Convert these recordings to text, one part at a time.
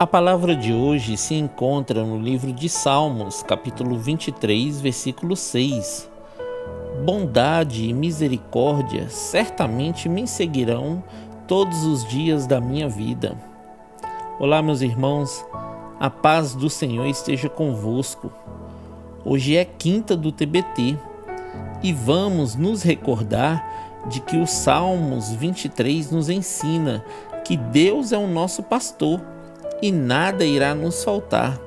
A palavra de hoje se encontra no livro de Salmos, capítulo 23, versículo 6. Bondade e misericórdia certamente me seguirão todos os dias da minha vida. Olá, meus irmãos, a paz do Senhor esteja convosco. Hoje é quinta do TBT e vamos nos recordar de que o Salmos 23 nos ensina que Deus é o nosso pastor e nada irá nos faltar.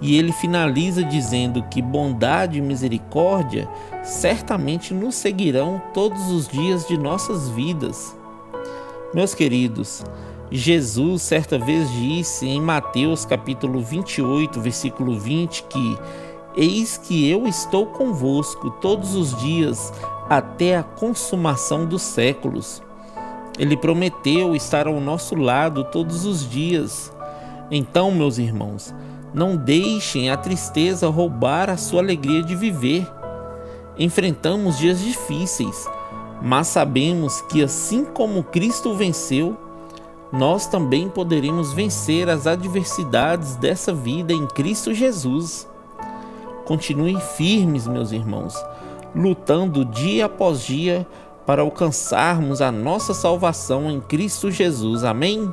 E ele finaliza dizendo que bondade e misericórdia certamente nos seguirão todos os dias de nossas vidas. Meus queridos, Jesus certa vez disse em Mateus capítulo 28, versículo 20 que Eis que eu estou convosco todos os dias até a consumação dos séculos. Ele prometeu estar ao nosso lado todos os dias. Então, meus irmãos, não deixem a tristeza roubar a sua alegria de viver. Enfrentamos dias difíceis, mas sabemos que assim como Cristo venceu, nós também poderemos vencer as adversidades dessa vida em Cristo Jesus. Continuem firmes, meus irmãos, lutando dia após dia para alcançarmos a nossa salvação em Cristo Jesus. Amém?